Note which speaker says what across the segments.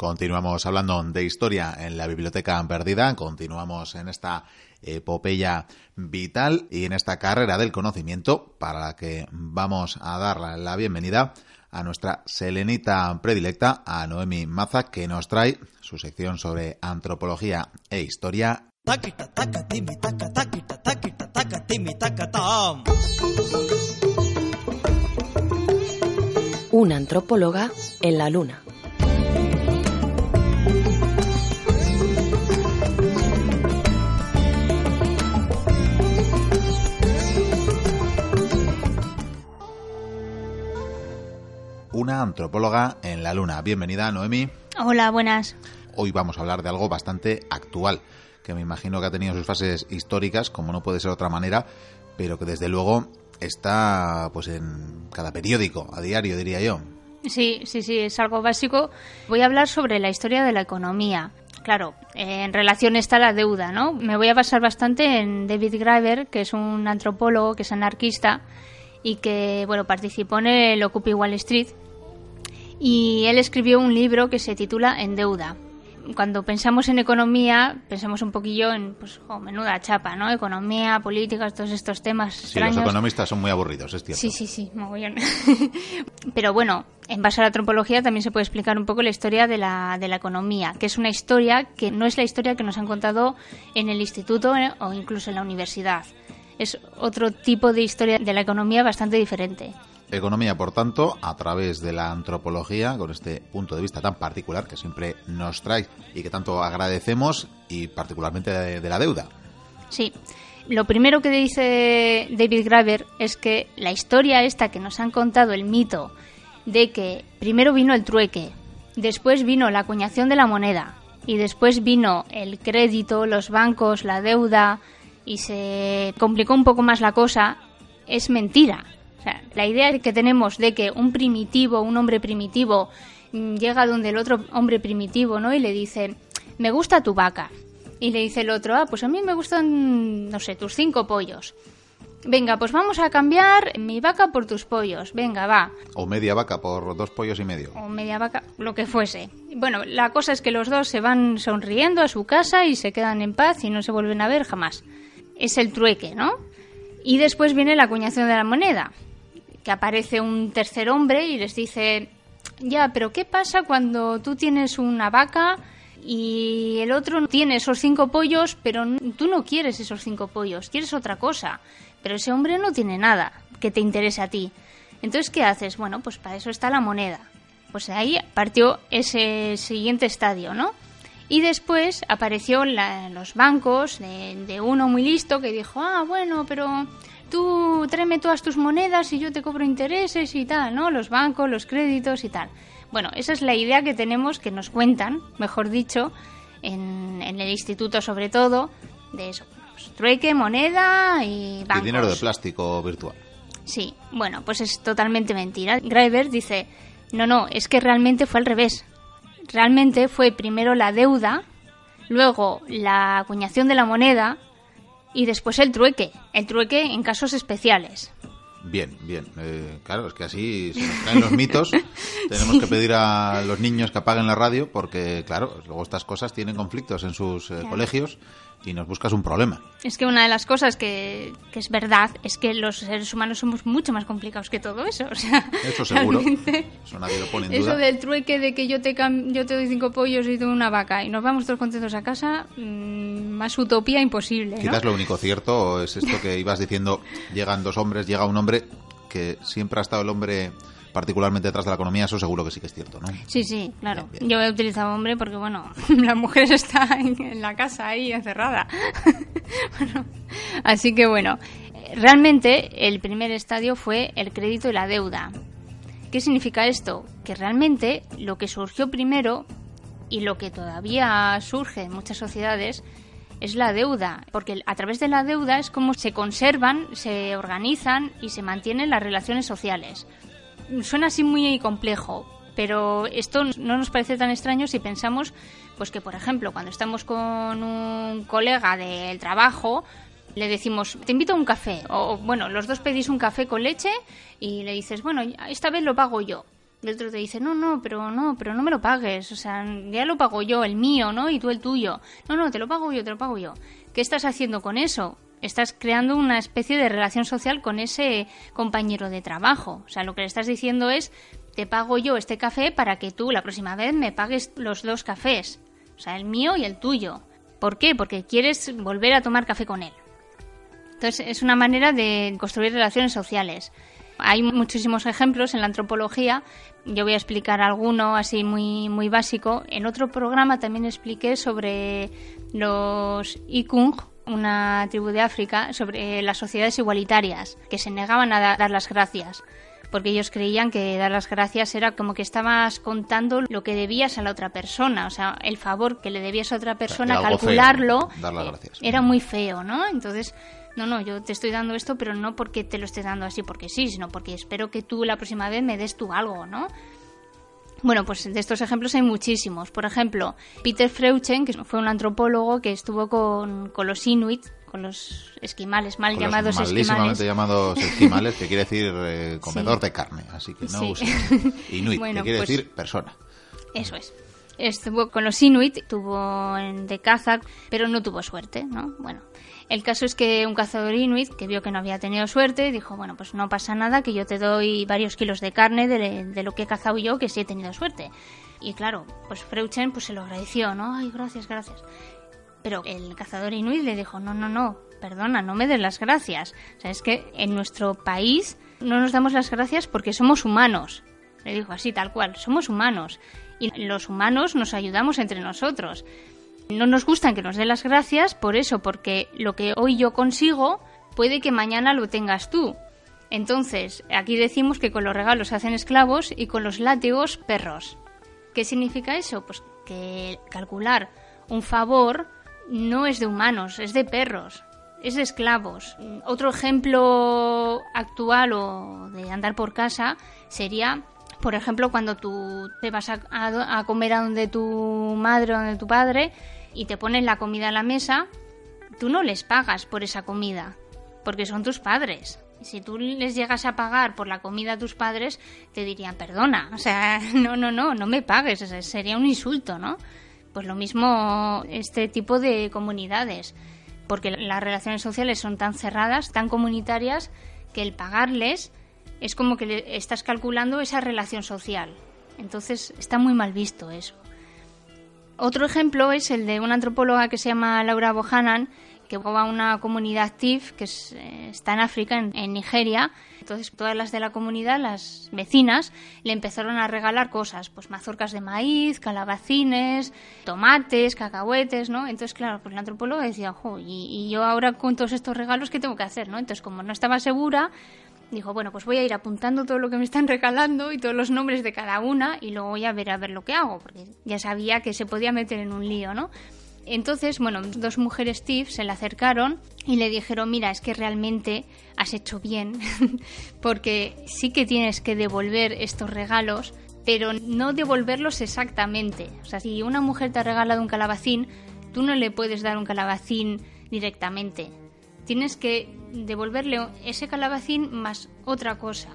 Speaker 1: Continuamos hablando de historia en la Biblioteca Perdida, continuamos en esta epopeya vital y en esta carrera del conocimiento para la que vamos a dar la bienvenida a nuestra selenita predilecta, a Noemi Maza, que nos trae su sección sobre antropología e historia.
Speaker 2: Una antropóloga en la luna.
Speaker 1: Una antropóloga en la Luna. Bienvenida, Noemi.
Speaker 3: Hola, buenas.
Speaker 1: Hoy vamos a hablar de algo bastante actual, que me imagino que ha tenido sus fases históricas, como no puede ser de otra manera, pero que desde luego está pues en cada periódico, a diario diría yo.
Speaker 3: Sí, sí, sí, es algo básico. Voy a hablar sobre la historia de la economía. Claro, en relación está la deuda, ¿no? Me voy a basar bastante en David Graeber, que es un antropólogo, que es anarquista y que, bueno, participó en el Occupy Wall Street y él escribió un libro que se titula En deuda. Cuando pensamos en economía, pensamos un poquillo en, pues, oh, menuda chapa, ¿no? Economía, política, todos estos temas
Speaker 1: sí, los economistas son muy aburridos, es cierto.
Speaker 3: Sí, sí, sí, mogollón. Pero bueno, en base a la antropología también se puede explicar un poco la historia de la, de la economía, que es una historia que no es la historia que nos han contado en el instituto eh, o incluso en la universidad. Es otro tipo de historia de la economía bastante diferente.
Speaker 1: Economía, por tanto, a través de la antropología, con este punto de vista tan particular que siempre nos trae y que tanto agradecemos, y particularmente de, la deuda.
Speaker 3: Sí. Lo primero que dice David Graeber es que la historia esta que nos han contado, el mito de que primero vino el trueque, después vino la acuñación de la moneda y después vino el crédito, los bancos, la deuda y se complicó un poco más la cosa, es mentira la idea que tenemos de que un primitivo, un hombre primitivo, mm, llega donde el otro hombre primitivo, ¿no? Y le dice, me gusta tu vaca. Y le dice el otro, ah, pues a mí me gustan, no sé, tus cinco pollos. Venga, pues vamos a cambiar mi vaca por tus pollos. Venga, va.
Speaker 1: O media vaca por dos pollos y medio.
Speaker 3: O media vaca, lo que fuese. Bueno, la cosa es que los dos se van sonriendo a su casa y se quedan en paz y no se vuelven a ver jamás. Es el trueque, ¿no? Y después viene la acuñación de la moneda que aparece un tercer hombre y les dice, ya, pero ¿qué pasa cuando tú tienes una vaca y el otro tiene esos cinco pollos, pero tú no quieres esos cinco pollos, quieres otra cosa, pero ese hombre no tiene nada que te interese a ti. Entonces, ¿qué haces? Bueno, pues para eso está la moneda. Pues ahí partió ese siguiente estadio, ¿no? Y después apareció los bancos de, de, uno muy listo que dijo, ah, bueno, pero tú tráeme todas tus monedas y yo te cobro intereses y tal, ¿no? Los bancos, los créditos y tal. Bueno, esa es la idea que tenemos, que nos cuentan, mejor dicho, en, el instituto sobre todo, de eso. Pues, trueque, moneda y bancos.
Speaker 1: Y dinero de plástico virtual.
Speaker 3: Sí, bueno, pues es totalmente mentira. Graeber dice, no, no, es que realmente fue al revés. Realmente fue primero la deuda, luego la acuñación de la moneda y después el trueque, el trueque en casos especiales.
Speaker 1: Bien, bien. Eh, claro, es que así se nos caen los mitos. Tenemos que pedir a los niños que apaguen la radio porque, claro, luego estas cosas tienen conflictos en sus eh, colegios y nos buscas un problema.
Speaker 3: Es que una de las cosas que, es verdad es que los seres humanos somos mucho más complicados que todo eso. O sea,
Speaker 1: eso seguro. Eso nadie lo pone en
Speaker 3: Eso del trueque de que yo te, yo te doy cinco pollos y tú una vaca y nos vamos todos contentos a casa, mm, más utopía imposible.
Speaker 1: Quizás lo único cierto es esto que ibas diciendo, llegan dos hombres, llega un hombre que siempre ha estado el hombre particularmente detrás de la economía, eso seguro que sí que es cierto, ¿no?
Speaker 3: Sí, sí, claro. Yo he utilizado hombre porque, bueno, la mujer está en, la casa ahí encerrada. así que, bueno, realmente el primer estadio fue el crédito y la deuda. ¿Qué significa esto? Que realmente lo que surgió primero y lo que todavía surge en muchas sociedades es la deuda, porque a través de la deuda es como se conservan, se organizan y se mantienen las relaciones sociales. Suena así muy complejo, pero esto no nos parece tan extraño si pensamos pues que por ejemplo cuando estamos con un colega del trabajo le decimos te invito a un café o bueno los dos pedís un café con leche y le dices bueno esta vez lo pago yo el otro te dice, no, no, pero no, pero no me lo pagues, o sea, ya lo pago yo, el mío, ¿no? Y tú el tuyo. No, no, te lo pago yo, te lo pago yo. ¿Qué estás haciendo con eso? Estás creando una especie de relación social con ese compañero de trabajo. O sea, lo que le estás diciendo es, te pago yo este café para que tú la próxima vez me pagues los dos cafés. O sea, el mío y el tuyo. ¿Por qué? Porque quieres volver a tomar café con él. Entonces, es una manera de construir relaciones sociales. Hay muchísimos ejemplos en la antropología. Yo voy a explicar alguno así muy, muy básico. En otro programa también expliqué sobre los Ikung, una tribu de África, sobre las sociedades igualitarias, que se negaban a dar las gracias porque ellos creían que dar las gracias era como que estabas contando lo que debías a la otra persona, o sea, el favor que le debías a otra persona, calcularlo, era muy feo, ¿no? Entonces, no, no, yo te estoy dando esto, pero no porque te lo estés dando así porque sí, sino porque espero que tú la próxima vez me des tú algo, ¿no? Bueno, pues de estos ejemplos hay muchísimos. Por ejemplo, Peter Freuchen, que fue un antropólogo que estuvo con, con los Inuit, con los esquimales, mal llamados esquimales.
Speaker 1: llamados esquimales, que quiere decir eh, comedor de carne, así que no sí. Inuit, que quiere pues decir persona.
Speaker 3: Eso es. Estuvo con los Inuit, tuvo de caza, pero no tuvo suerte, ¿no? Bueno, el caso es que un cazador inuit que vio que no había tenido suerte dijo, bueno, pues no pasa nada, que yo te doy varios kilos de carne de, lo que he cazado yo, que sí he tenido suerte. Y claro, pues Freuchen pues se lo agradeció, ¿no? Ay, gracias, gracias. Pero el cazador inuit le dijo, no, no, no, perdona, no me des las gracias. O sea, es que en nuestro país no nos damos las gracias porque somos humanos. Le dijo así, tal cual, somos humanos. Y los humanos nos ayudamos entre nosotros. No nos gustan que nos den las gracias por eso, porque lo que hoy yo consigo puede que mañana lo tengas tú. Entonces, aquí decimos que con los regalos se hacen esclavos y con los látigos perros. ¿Qué significa eso? Pues que calcular un favor no es de humanos, es de perros, es de esclavos. Otro ejemplo actual o de andar por casa sería, por ejemplo, cuando tú te vas a, a comer a donde tu madre o donde tu padre y te ponen la comida a la mesa, tú no les pagas por esa comida, porque son tus padres. Si tú les llegas a pagar por la comida a tus padres, te dirían, perdona, o sea, no, no, no, no me pagues, sería un insulto, ¿no? Pues lo mismo este tipo de comunidades, porque las relaciones sociales son tan cerradas, tan comunitarias, que el pagarles es como que estás calculando esa relación social. Entonces está muy mal visto eso. Otro ejemplo es el de una antropóloga que se llama Laura Bohannan, que va a una comunidad TIF que eh, está en África, en, Nigeria. Entonces todas las de la comunidad, las vecinas, le empezaron a regalar cosas, pues mazorcas de maíz, calabacines, tomates, cacahuetes, ¿no? Entonces, claro, pues la antropóloga decía, jo, y, y yo ahora con todos estos regalos, ¿qué tengo que hacer, no? Entonces, como no estaba segura, dijo, bueno, pues voy a ir apuntando todo lo que me están regalando y todos los nombres de cada una y luego voy a ver a ver lo que hago, porque ya sabía que se podía meter en un lío, ¿no? Entonces, bueno, dos mujeres Steve se le acercaron y le dijeron, mira, es que realmente has hecho bien, porque sí que tienes que devolver estos regalos, pero no devolverlos exactamente. O sea, si una mujer te ha regalado un calabacín, tú no le puedes dar un calabacín directamente. Tienes que devolverle ese calabacín más otra cosa.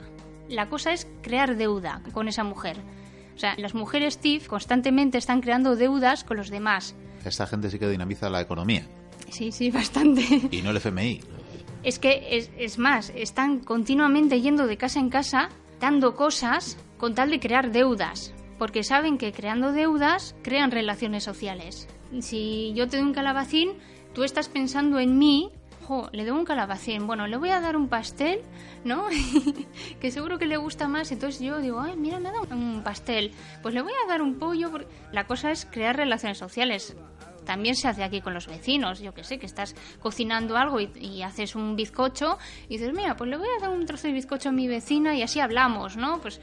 Speaker 3: La cosa es crear deuda con esa mujer. O sea, las mujeres TIF constantemente están creando deudas con los demás.
Speaker 1: Esta gente sí que dinamiza la economía.
Speaker 3: Sí, sí, bastante.
Speaker 1: Y no el FMI.
Speaker 3: Es que es, es más, están continuamente yendo de casa en casa dando cosas con tal de crear deudas. Porque saben que creando deudas crean relaciones sociales. Si yo te doy un calabacín, tú estás pensando en mí le doy un calabacín, bueno, le voy a dar un pastel, ¿no? que seguro que le gusta más, entonces yo digo, ay, mira, me ha dado un pastel, pues le voy a dar un pollo. La cosa es crear relaciones sociales. También se hace aquí con los vecinos, yo que sé, que estás cocinando algo y, haces un bizcocho y dices, mira, pues le voy a dar un trozo de bizcocho a mi vecina y así hablamos, ¿no? Pues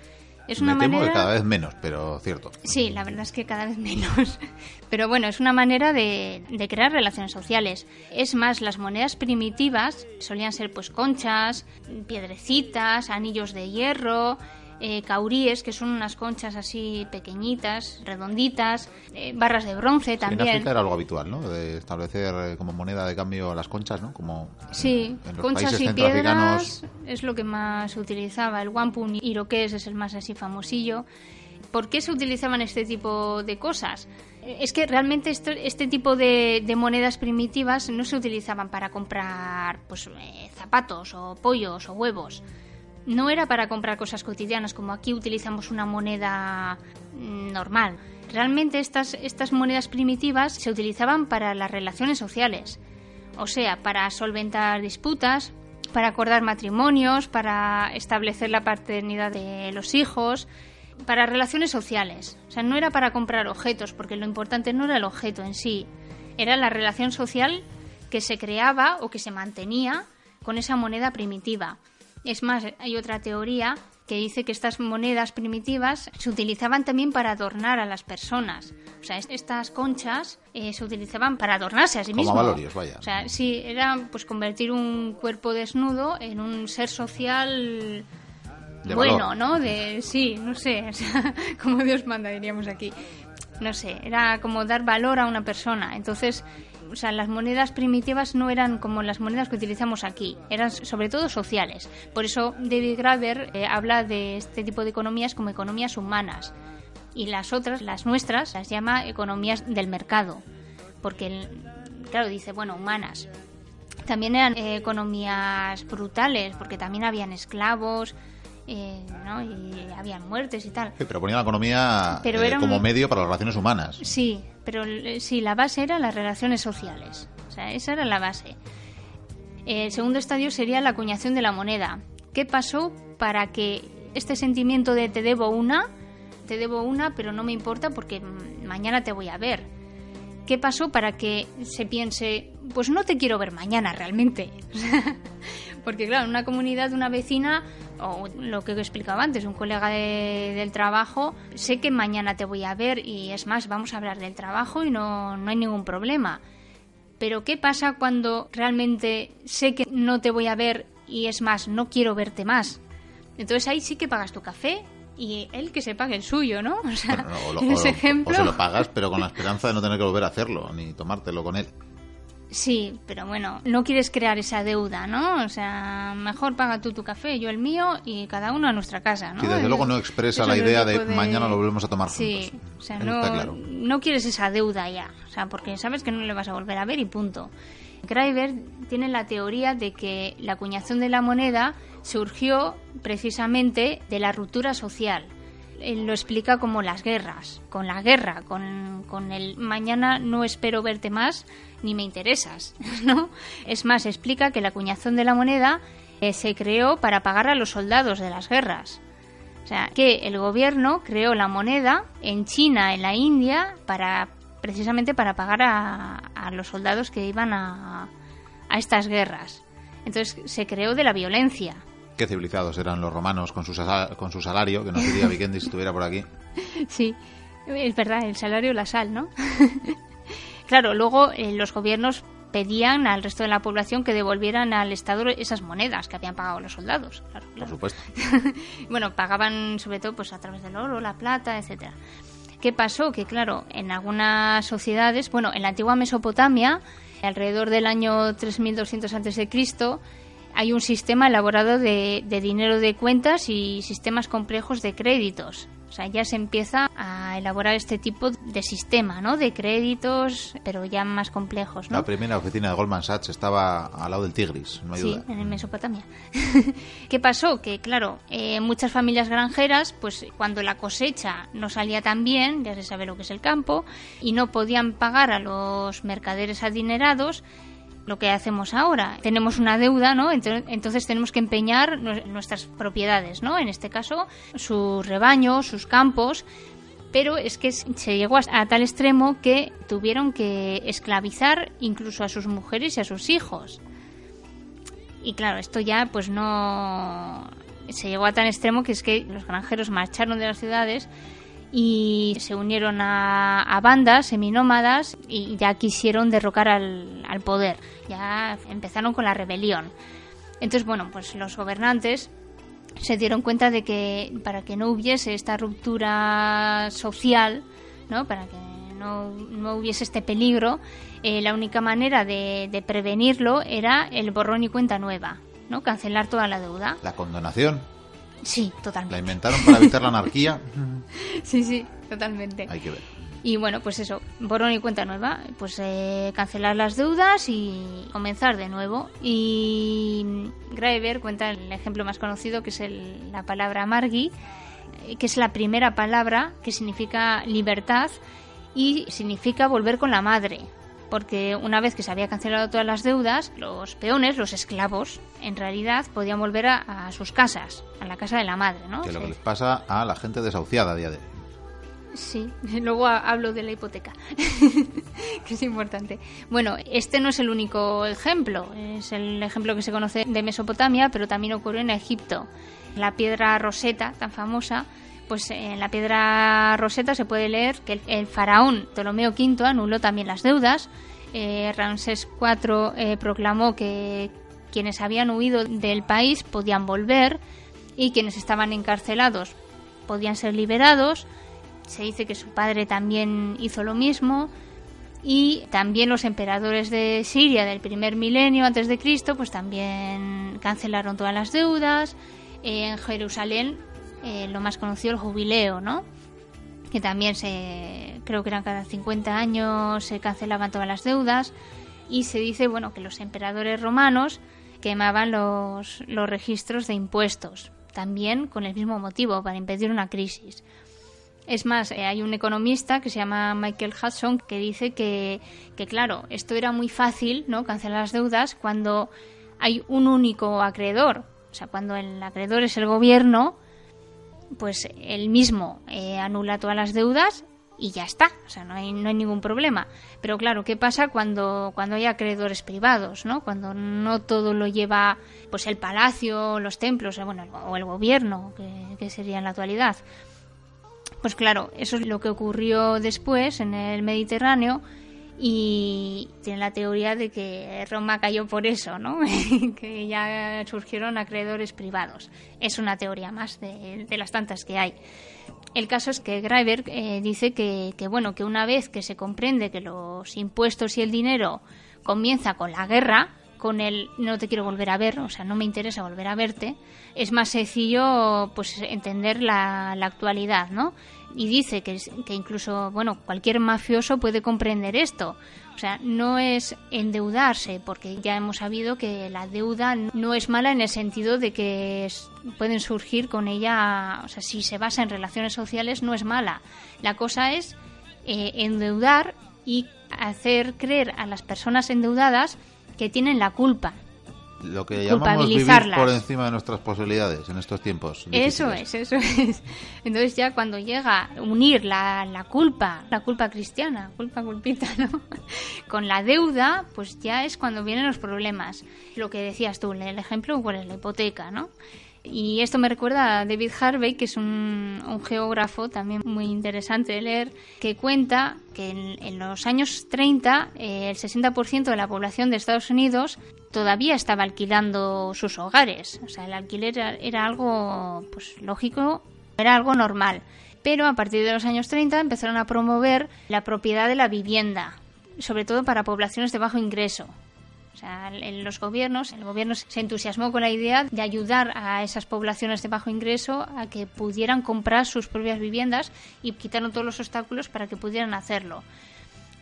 Speaker 3: es una
Speaker 1: Me
Speaker 3: manera...
Speaker 1: cada vez menos, pero cierto.
Speaker 3: Sí, la verdad es que cada vez menos. Pero bueno, es una manera de, crear relaciones sociales. Es más, las monedas primitivas solían ser pues conchas, piedrecitas, anillos de hierro, eh, cauríes, que son unas conchas así pequeñitas, redonditas, eh, barras de bronce también.
Speaker 1: en África era algo habitual, ¿no? De establecer eh, como moneda de cambio las conchas, ¿no? Como
Speaker 3: sí, conchas y piedras es lo que más se utilizaba. El wampum iroqués es el más así famosillo. ¿Por qué se utilizaban este tipo de cosas? Es que realmente este, tipo de, monedas primitivas no se utilizaban para comprar pues, eh, zapatos o pollos o huevos. No era para comprar cosas cotidianas como aquí utilizamos una moneda normal. Realmente estas, estas monedas primitivas se utilizaban para las relaciones sociales, o sea, para solventar disputas, para acordar matrimonios, para establecer la paternidad de los hijos, para relaciones sociales. O sea, no era para comprar objetos, porque lo importante no era el objeto en sí, era la relación social que se creaba o que se mantenía con esa moneda primitiva. Es más, hay otra teoría que dice que estas monedas primitivas se utilizaban también para adornar a las personas. O sea, estas conchas eh, se utilizaban para adornarse a sí mismos.
Speaker 1: Como valorios, vaya.
Speaker 3: O sea, sí, era pues convertir un cuerpo desnudo en un ser social bueno, ¿no? De, sí, no sé, como Dios manda, diríamos aquí. No sé, era como dar valor a una persona. Entonces, o sea, las monedas primitivas no eran como las monedas que utilizamos aquí, eran sobre todo sociales. Por eso David Graver eh, habla de este tipo de economías como economías humanas. Y las otras, las nuestras, las llama economías del mercado. Porque, claro, dice, bueno, humanas. También eran eh, economías brutales, porque también habían esclavos, eh, ¿no? y habían muertes y tal.
Speaker 1: pero ponía la economía eh, como medio para las relaciones humanas.
Speaker 3: Sí, pero eh, sí, la base era las relaciones sociales. O sea, esa era la base. El segundo estadio sería la acuñación de la moneda. ¿Qué pasó para que este sentimiento de te debo una, te debo una, pero no me importa porque mañana te voy a ver? ¿Qué pasó para que se piense, pues no te quiero ver mañana realmente? Porque claro, en una comunidad, una vecina, o lo que he explicado antes, un colega del trabajo, sé que mañana te voy a ver y es más, vamos a hablar del trabajo y no, no hay ningún problema. Pero ¿qué pasa cuando realmente sé que no te voy a ver y es más, no quiero verte más? Entonces ahí sí que pagas tu café y él que se pague el suyo, ¿no? O sea, en ese ejemplo...
Speaker 1: o se lo pagas, pero con la esperanza de no tener que volver a hacerlo, ni tomártelo con él.
Speaker 3: Sí, pero bueno, no quieres crear esa deuda, ¿no? O sea, mejor paga tú tu café, yo el mío y cada uno a nuestra casa, ¿no?
Speaker 1: Sí, desde luego no expresa la idea de, mañana lo volvemos a tomar
Speaker 3: sí,
Speaker 1: juntos.
Speaker 3: o sea, no, no quieres esa deuda ya, o sea, porque sabes que no le vas a volver a ver y punto. Greiber tiene la teoría de que la acuñación de la moneda surgió precisamente de la ruptura social lo explica como las guerras, con la guerra, con, con, el mañana no espero verte más, ni me interesas, ¿no? Es más, explica que la acuñación de la moneda eh, se creó para pagar a los soldados de las guerras. O sea, que el gobierno creó la moneda en China, en la India, para precisamente para pagar a, a los soldados que iban a, a estas guerras. Entonces se creó de la violencia.
Speaker 1: Qué civilizados eran los romanos con su, con su salario, que no sería Vikendi si estuviera por aquí.
Speaker 3: Sí, es verdad, el salario la sal, ¿no? Claro, luego eh, los gobiernos pedían al resto de la población que devolvieran al Estado esas monedas que habían pagado los soldados.
Speaker 1: Por supuesto.
Speaker 3: bueno, pagaban sobre todo pues a través del oro, la plata, etcétera. ¿Qué pasó? Que claro, en algunas sociedades, bueno, en la antigua Mesopotamia, alrededor del año 3200 a.C., hay un sistema elaborado de, de dinero de cuentas y sistemas complejos de créditos. O sea, ya se empieza a elaborar este tipo de sistema, ¿no? De créditos, pero ya más complejos, ¿no?
Speaker 1: La primera oficina de Goldman Sachs estaba al lado del Tigris, no hay
Speaker 3: sí, en Mesopotamia. ¿Qué pasó? Que, claro, eh, muchas familias granjeras, pues cuando la cosecha no salía tan bien, ya se sabe lo que es el campo, y no podían pagar a los mercaderes adinerados, lo que hacemos ahora. Tenemos una deuda, ¿no? Entonces tenemos que empeñar nuestras propiedades, ¿no? En este caso, sus rebaños, sus campos. Pero es que se llegó a tal extremo que tuvieron que esclavizar incluso a sus mujeres y a sus hijos. Y claro, esto ya pues no... Se llegó a tal extremo que es que los granjeros marcharon de las ciudades y se unieron a, bandas seminómadas y ya quisieron derrocar al, al, poder, ya empezaron con la rebelión. Entonces, bueno, pues los gobernantes se dieron cuenta de que para que no hubiese esta ruptura social, ¿no? para que no, no hubiese este peligro, eh, la única manera de, de, prevenirlo era el borrón y cuenta nueva, ¿no? cancelar toda la deuda.
Speaker 1: La condonación.
Speaker 3: Sí, totalmente.
Speaker 1: La inventaron para evitar la anarquía.
Speaker 3: sí, sí, totalmente.
Speaker 1: Hay que ver.
Speaker 3: Y bueno, pues eso, borrón y cuenta nueva, pues eh, cancelar las deudas y comenzar de nuevo. Y Graeber cuenta el ejemplo más conocido, que es el, la palabra margi, eh, que es la primera palabra que significa libertad y significa volver con la madre. Porque una vez que se había cancelado todas las deudas, los peones, los esclavos, en realidad podían volver a, a sus casas, a la casa de la madre, ¿no?
Speaker 1: Que es lo que les pasa a la gente desahuciada a día de hoy.
Speaker 3: Sí, luego ha- hablo de la hipoteca, que es importante. Bueno, este no es el único ejemplo, es el ejemplo que se conoce de Mesopotamia, pero también ocurrió en Egipto. La piedra Roseta, tan famosa, pues en la piedra Roseta se puede leer que el, el faraón Ptolomeo V anuló también las deudas. Eh, Ramsés IV eh, proclamó que quienes habían huido del país podían volver y quienes estaban encarcelados podían ser liberados. Se dice que su padre también hizo lo mismo y también los emperadores de Siria del primer milenio antes de Cristo pues también cancelaron todas las deudas. En Jerusalén eh, lo más conocido el jubileo, ¿no? Que también se creo que eran cada 50 años se cancelaban todas las deudas y se dice bueno que los emperadores romanos quemaban los, los registros de impuestos también con el mismo motivo para impedir una crisis. Es más, eh, hay un economista que se llama Michael Hudson que dice que, que, claro, esto era muy fácil, ¿no? Cancelar las deudas cuando hay un único acreedor. O sea, cuando el acreedor es el gobierno, pues él mismo eh, anula todas las deudas y ya está. O sea, no hay, no hay ningún problema. Pero claro, ¿qué pasa cuando, cuando hay acreedores privados, ¿no? Cuando no todo lo lleva pues el palacio, los templos, eh, bueno, o el gobierno, que, que sería en la actualidad. Pues claro, eso es lo que ocurrió después en el Mediterráneo y tiene la teoría de que Roma cayó por eso, ¿no? que ya surgieron acreedores privados. Es una teoría más de, de las tantas que hay. El caso es que Graeber eh, dice que, que, bueno, que una vez que se comprende que los impuestos y el dinero comienza con la guerra, con el no te quiero volver a ver, o sea, no me interesa volver a verte, es más sencillo pues entender la, la actualidad, ¿no? Y dice que, que incluso, bueno, cualquier mafioso puede comprender esto. O sea, no es endeudarse, porque ya hemos sabido que la deuda no es mala en el sentido de que pueden surgir con ella, o sea, si se basa en relaciones sociales, no es mala. La cosa es eh, endeudar y hacer creer a las personas endeudadas que tienen la culpa.
Speaker 1: Lo que llamamos vivir por encima de nuestras posibilidades en estos tiempos.
Speaker 3: Eso es, eso es. Entonces ya cuando llega unir la, la culpa, la culpa cristiana, culpa culpita, ¿no? Con la deuda, pues ya es cuando vienen los problemas. Lo que decías tú, el ejemplo, ¿cuál es la hipoteca, no? Y esto me recuerda a David Harvey, que es un, geógrafo también muy interesante de leer, que cuenta que en, en los años 30 eh, el 60% de la población de Estados Unidos todavía estaba alquilando sus hogares. O sea, el alquiler era, era algo pues lógico, era algo normal. Pero a partir de los años 30 empezaron a promover la propiedad de la vivienda, sobre todo para poblaciones de bajo ingreso. O sea, en los gobiernos, el gobierno se entusiasmó con la idea de ayudar a esas poblaciones de bajo ingreso a que pudieran comprar sus propias viviendas y quitaron todos los obstáculos para que pudieran hacerlo.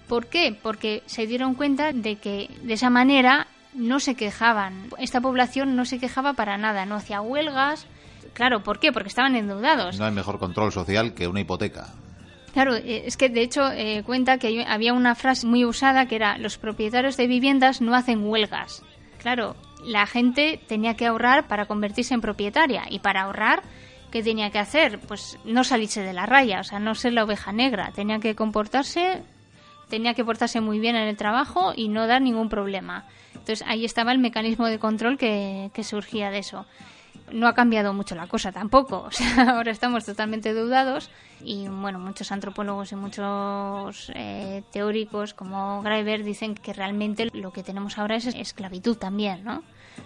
Speaker 3: ¿Por qué? Porque se dieron cuenta de que de esa manera no se quejaban. Esta población no se quejaba para nada, no hacía huelgas. Claro, ¿por qué? Porque estaban endeudados.
Speaker 1: No hay mejor control social que una hipoteca.
Speaker 3: Claro, es que de hecho eh, cuenta que había una frase muy usada que era los propietarios de viviendas no hacen huelgas. Claro, la gente tenía que ahorrar para convertirse en propietaria y para ahorrar, ¿qué tenía que hacer? Pues no salirse de la raya, o sea, no ser la oveja negra, tenía que comportarse, tenía que portarse muy bien en el trabajo y no dar ningún problema. Entonces ahí estaba el mecanismo de control que, que surgía de eso. No ha cambiado mucho la cosa tampoco. O sea, ahora estamos totalmente deudados y, bueno, muchos antropólogos y muchos eh, teóricos como Graeber dicen que realmente lo que tenemos ahora es esclavitud también, ¿no?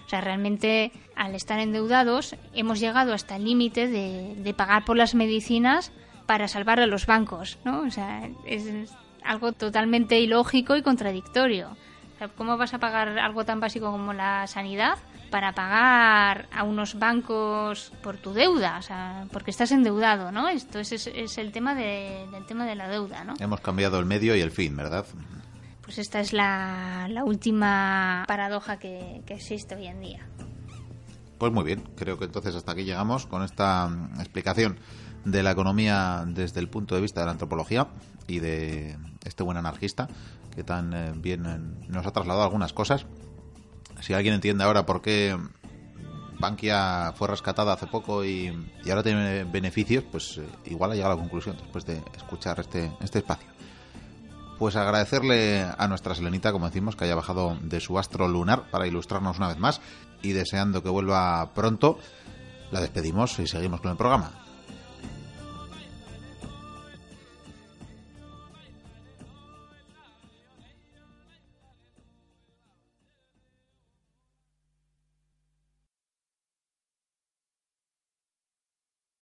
Speaker 3: O sea, realmente al estar endeudados hemos llegado hasta el límite de, de pagar por las medicinas para salvar a los bancos, ¿no? O sea, es algo totalmente ilógico y contradictorio. ¿Cómo vas a pagar algo tan básico como la sanidad para pagar a unos bancos por tu deuda? O sea, porque estás endeudado, ¿no? Esto es, es, el tema de, del tema de la deuda, ¿no?
Speaker 1: Hemos cambiado el medio y el fin, ¿verdad?
Speaker 3: Pues esta es la, la última paradoja que, que existe hoy en día.
Speaker 1: Pues muy bien, creo que entonces hasta aquí llegamos con esta mm, explicación de la economía desde el punto de vista de la antropología y de este buen anarquista que tan eh, bien eh, nos ha trasladado algunas cosas. Si alguien entiende ahora por qué Bankia fue rescatada hace poco y, ahora tiene beneficios, pues eh, igual ha llegado a la conclusión después de escuchar este, este espacio. Pues agradecerle a nuestra Selenita, como decimos, que haya bajado de su astro lunar para ilustrarnos una vez más y deseando que vuelva pronto, la despedimos y seguimos con el programa.